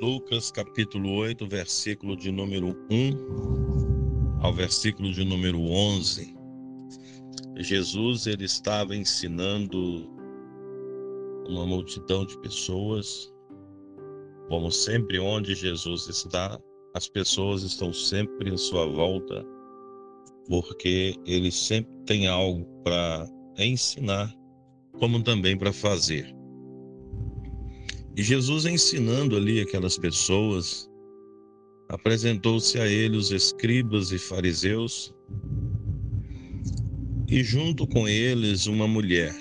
Lucas capítulo 8, versículo de número 1 ao versículo de número 11. Jesus ele estava ensinando uma multidão de pessoas. Como sempre onde Jesus está, as pessoas estão sempre em sua volta, porque ele sempre tem algo para ensinar, como também para fazer. E Jesus ensinando ali aquelas pessoas, apresentou-se a ele os escribas e fariseus, e junto com eles uma mulher.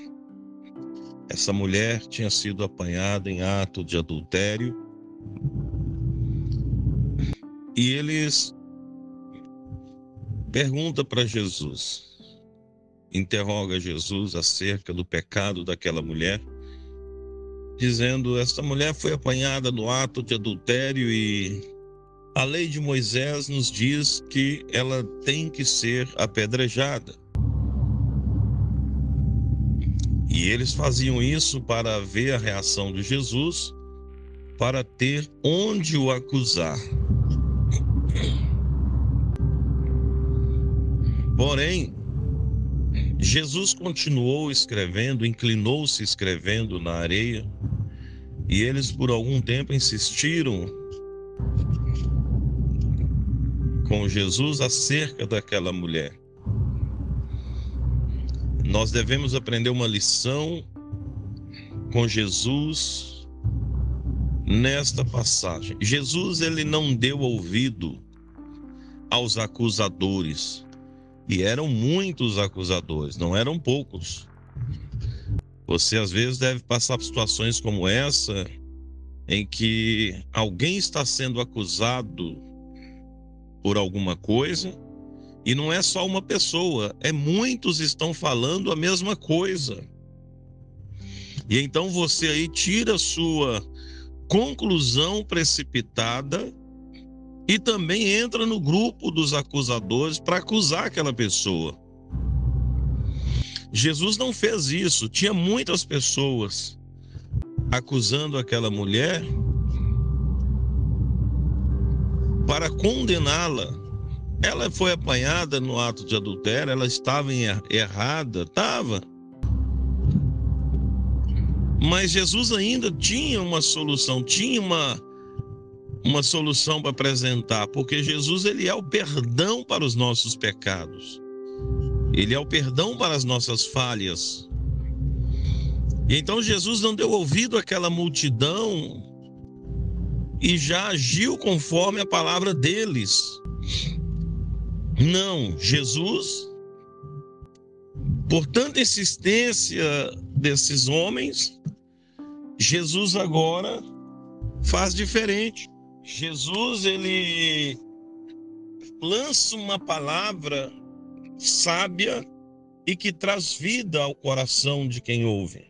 Essa mulher tinha sido apanhada em ato de adultério, e eles perguntam para Jesus, interroga Jesus acerca do pecado daquela mulher dizendo: Esta mulher foi apanhada no ato de adultério e a lei de Moisés nos diz que ela tem que ser apedrejada. E eles faziam isso para ver a reação de Jesus, para ter onde o acusar. Porém, Jesus continuou escrevendo, inclinou-se escrevendo na areia, e eles por algum tempo insistiram com Jesus acerca daquela mulher. Nós devemos aprender uma lição com Jesus nesta passagem. Jesus ele não deu ouvido aos acusadores. E eram muitos acusadores, não eram poucos. Você às vezes deve passar por situações como essa, em que alguém está sendo acusado por alguma coisa, e não é só uma pessoa, é muitos estão falando a mesma coisa. E então você aí tira sua conclusão precipitada e também entra no grupo dos acusadores para acusar aquela pessoa. Jesus não fez isso. Tinha muitas pessoas acusando aquela mulher para condená-la. Ela foi apanhada no ato de adultério, ela estava er-, errada, estava. Mas Jesus ainda tinha uma solução, tinha uma uma solução para apresentar, porque Jesus ele é o perdão para os nossos pecados. Ele é o perdão para as nossas falhas. E então Jesus não deu ouvido àquela multidão e já agiu conforme a palavra deles. Não, Jesus, por tanta insistência desses homens, Jesus agora faz diferente. Jesus ele lança uma palavra sábia e que traz vida ao coração de quem ouve.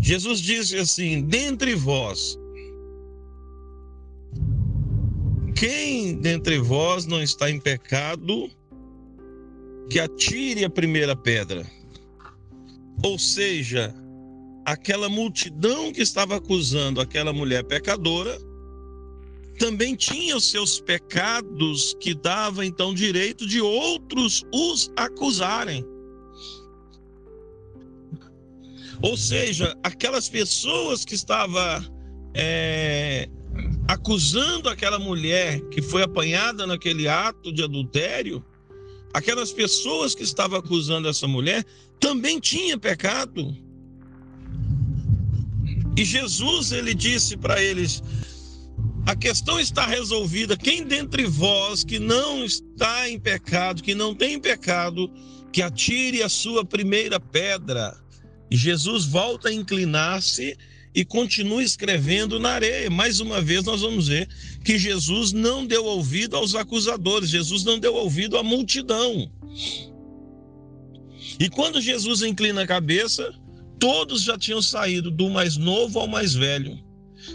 Jesus disse assim: dentre vós, quem dentre vós não está em pecado, que atire a primeira pedra. Ou seja, aquela multidão que estava acusando aquela mulher pecadora também tinha os seus pecados que dava então direito de outros os acusarem. Ou seja, aquelas pessoas que estavam é, acusando aquela mulher que foi apanhada naquele ato de adultério, aquelas pessoas que estavam acusando essa mulher também tinha pecado. E Jesus ele disse para eles: a questão está resolvida. Quem dentre vós que não está em pecado, que não tem pecado, que atire a sua primeira pedra. E Jesus volta a inclinar-se e continua escrevendo na areia. Mais uma vez, nós vamos ver que Jesus não deu ouvido aos acusadores, Jesus não deu ouvido à multidão. E quando Jesus inclina a cabeça, todos já tinham saído, do mais novo ao mais velho.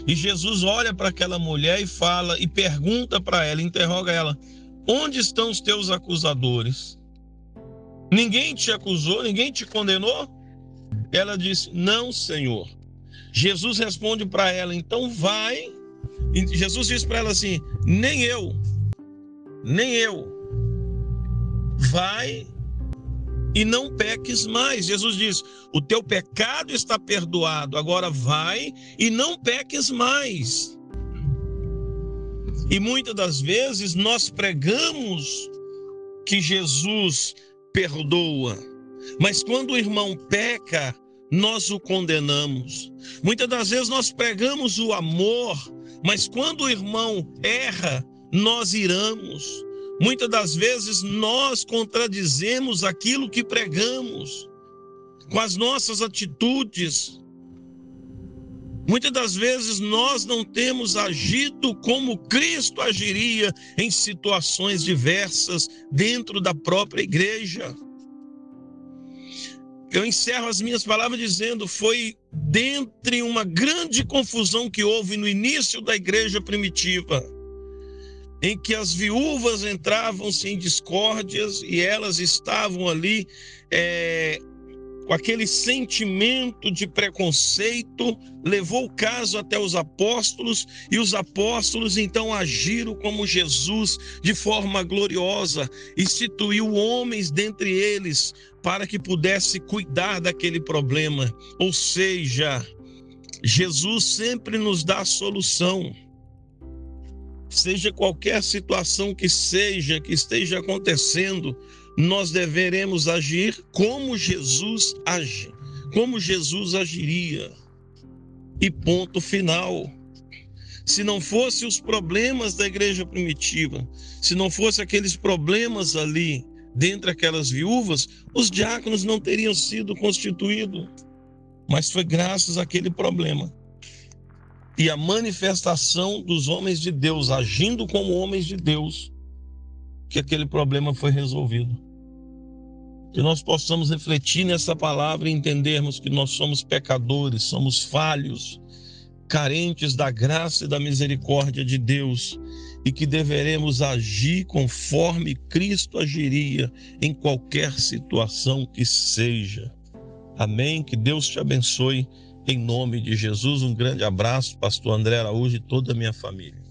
E Jesus olha para aquela mulher e fala e pergunta para ela, interroga ela: Onde estão os teus acusadores? Ninguém te acusou, ninguém te condenou? Ela disse: Não, Senhor. Jesus responde para ela: Então vai E Jesus disse para ela assim: nem eu, nem eu. Vai e não peques mais. Jesus diz: o teu pecado está perdoado, agora vai e não peques mais. E muitas das vezes nós pregamos que Jesus perdoa, mas quando o irmão peca, nós o condenamos. Muitas das vezes nós pregamos o amor, mas quando o irmão erra, nós iramos. Muitas das vezes nós contradizemos aquilo que pregamos com as nossas atitudes. Muitas das vezes nós não temos agido como Cristo agiria em situações diversas dentro da própria igreja. Eu encerro as minhas palavras dizendo: foi dentre uma grande confusão que houve no início da igreja primitiva, em que as viúvas entravam-se em discórdias e elas estavam ali é, com aquele sentimento de preconceito, levou o caso até os apóstolos, e os apóstolos então agiram como Jesus de forma gloriosa, instituiu homens dentre eles para que pudesse cuidar daquele problema. Ou seja, Jesus sempre nos dá a solução. Seja qualquer situação que seja, que esteja acontecendo, nós deveremos agir como Jesus age, como Jesus agiria. E ponto final. Se não fosse os problemas da igreja primitiva, se não fosse aqueles problemas ali dentre aquelas viúvas, os diáconos não teriam sido constituídos. Mas foi graças àquele problema. E a manifestação dos homens de Deus, agindo como homens de Deus, que aquele problema foi resolvido. Que nós possamos refletir nessa palavra e entendermos que nós somos pecadores, somos falhos, carentes da graça e da misericórdia de Deus e que deveremos agir conforme Cristo agiria em qualquer situação que seja. Amém. Que Deus te abençoe. Em nome de Jesus, um grande abraço, Pastor André Araújo e toda a minha família.